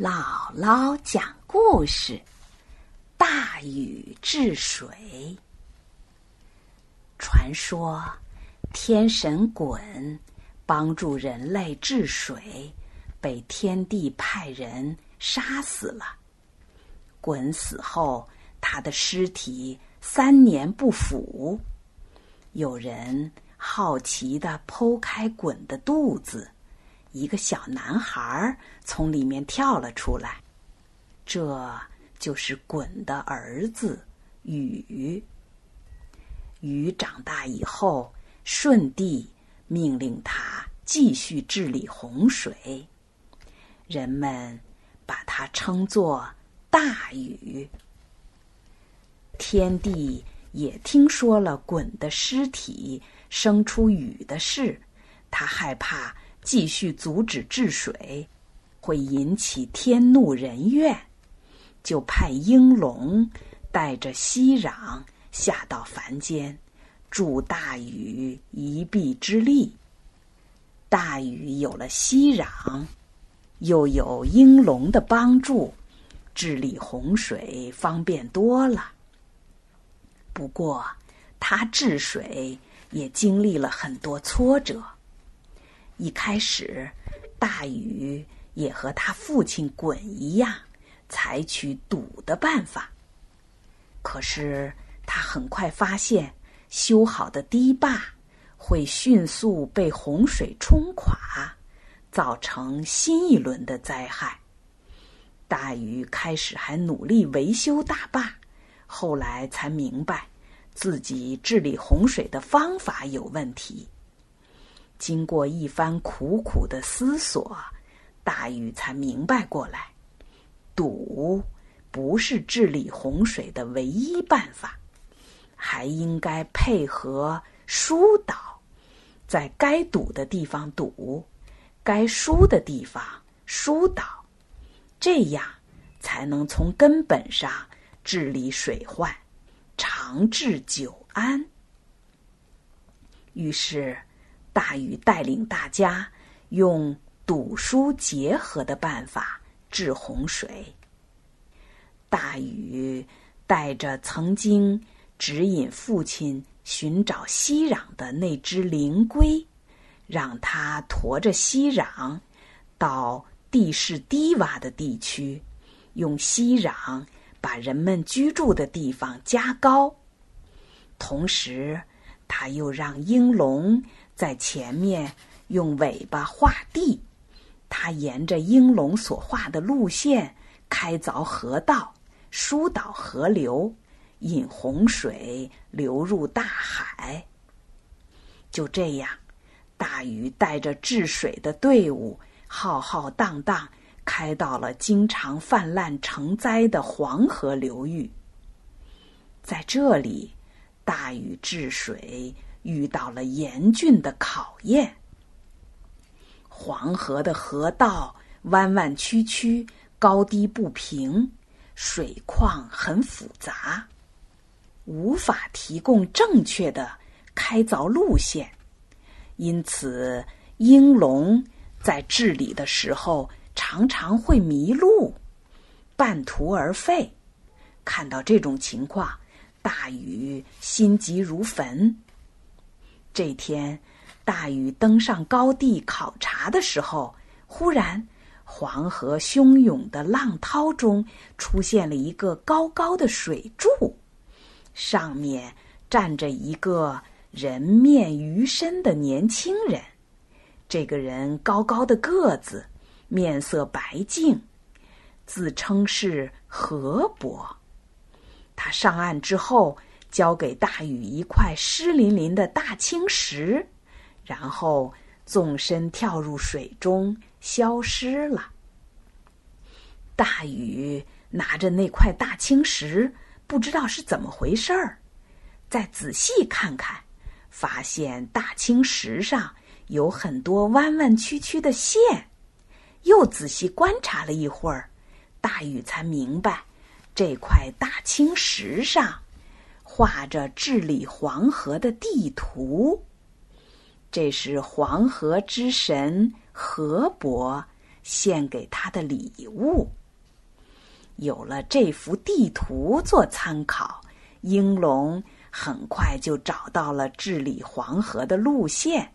姥姥讲故事：大禹治水。传说天神鲧帮助人类治水，被天帝派人杀死了。鲧死后，他的尸体三年不腐。有人好奇的剖开鲧的肚子。一个小男孩从里面跳了出来，这就是鲧的儿子禹。禹长大以后，舜帝命令他继续治理洪水，人们把他称作大禹。天帝也听说了鲧的尸体生出禹的事，他害怕。继续阻止治水，会引起天怒人怨，就派应龙带着熙壤下到凡间，助大禹一臂之力。大禹有了熙壤，又有应龙的帮助，治理洪水方便多了。不过，他治水也经历了很多挫折。一开始，大禹也和他父亲鲧一样，采取堵的办法。可是他很快发现，修好的堤坝会迅速被洪水冲垮，造成新一轮的灾害。大禹开始还努力维修大坝，后来才明白，自己治理洪水的方法有问题。经过一番苦苦的思索，大禹才明白过来：堵不是治理洪水的唯一办法，还应该配合疏导，在该堵的地方堵，该疏的地方疏导，这样才能从根本上治理水患，长治久安。于是。大禹带领大家用堵疏结合的办法治洪水。大禹带着曾经指引父亲寻找熙壤的那只灵龟，让它驮着熙壤到地势低洼的地区，用熙壤把人们居住的地方加高。同时，他又让鹰龙。在前面用尾巴画地，他沿着鹰龙所画的路线开凿河道，疏导河流，引洪水流入大海。就这样，大禹带着治水的队伍浩浩荡荡开到了经常泛滥成灾的黄河流域。在这里，大禹治水。遇到了严峻的考验。黄河的河道弯弯曲曲、高低不平，水况很复杂，无法提供正确的开凿路线，因此鹰龙在治理的时候常常会迷路，半途而废。看到这种情况，大禹心急如焚。这天，大禹登上高地考察的时候，忽然，黄河汹涌的浪涛中出现了一个高高的水柱，上面站着一个人面鱼身的年轻人。这个人高高的个子，面色白净，自称是河伯。他上岸之后。交给大禹一块湿淋淋的大青石，然后纵身跳入水中消失了。大禹拿着那块大青石，不知道是怎么回事儿，再仔细看看，发现大青石上有很多弯弯曲曲的线，又仔细观察了一会儿，大禹才明白，这块大青石上。画着治理黄河的地图，这是黄河之神河伯献给他的礼物。有了这幅地图做参考，英龙很快就找到了治理黄河的路线。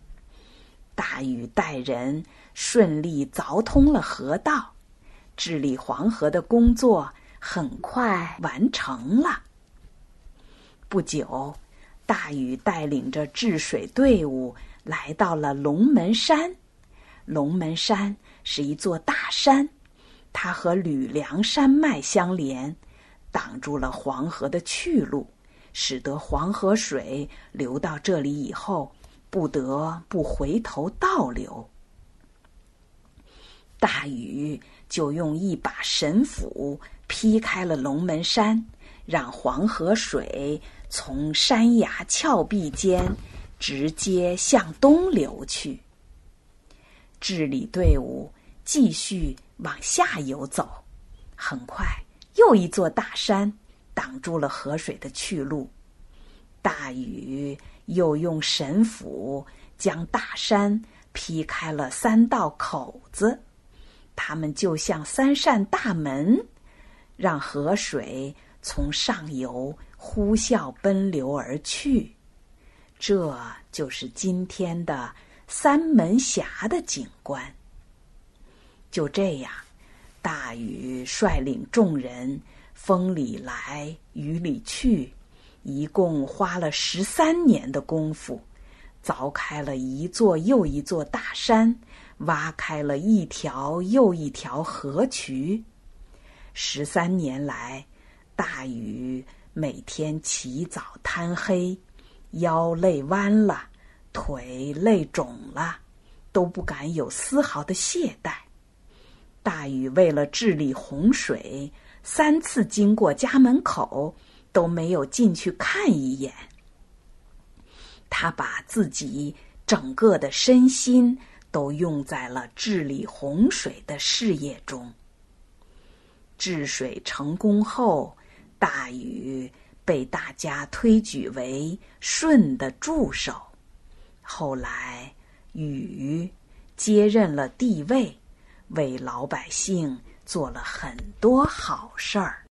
大禹带人顺利凿通了河道，治理黄河的工作很快完成了。不久，大禹带领着治水队伍来到了龙门山。龙门山是一座大山，它和吕梁山脉相连，挡住了黄河的去路，使得黄河水流到这里以后。不得不回头倒流，大禹就用一把神斧劈开了龙门山，让黄河水从山崖峭壁间直接向东流去。治理队伍继续往下游走，很快又一座大山挡住了河水的去路，大禹。又用神斧将大山劈开了三道口子，它们就像三扇大门，让河水从上游呼啸奔流而去。这就是今天的三门峡的景观。就这样，大禹率领众人，风里来，雨里去。一共花了十三年的功夫，凿开了一座又一座大山，挖开了一条又一条河渠。十三年来，大禹每天起早贪黑，腰累弯了，腿累肿了，都不敢有丝毫的懈怠。大禹为了治理洪水，三次经过家门口。都没有进去看一眼。他把自己整个的身心都用在了治理洪水的事业中。治水成功后，大禹被大家推举为舜的助手。后来，禹接任了帝位，为老百姓做了很多好事儿。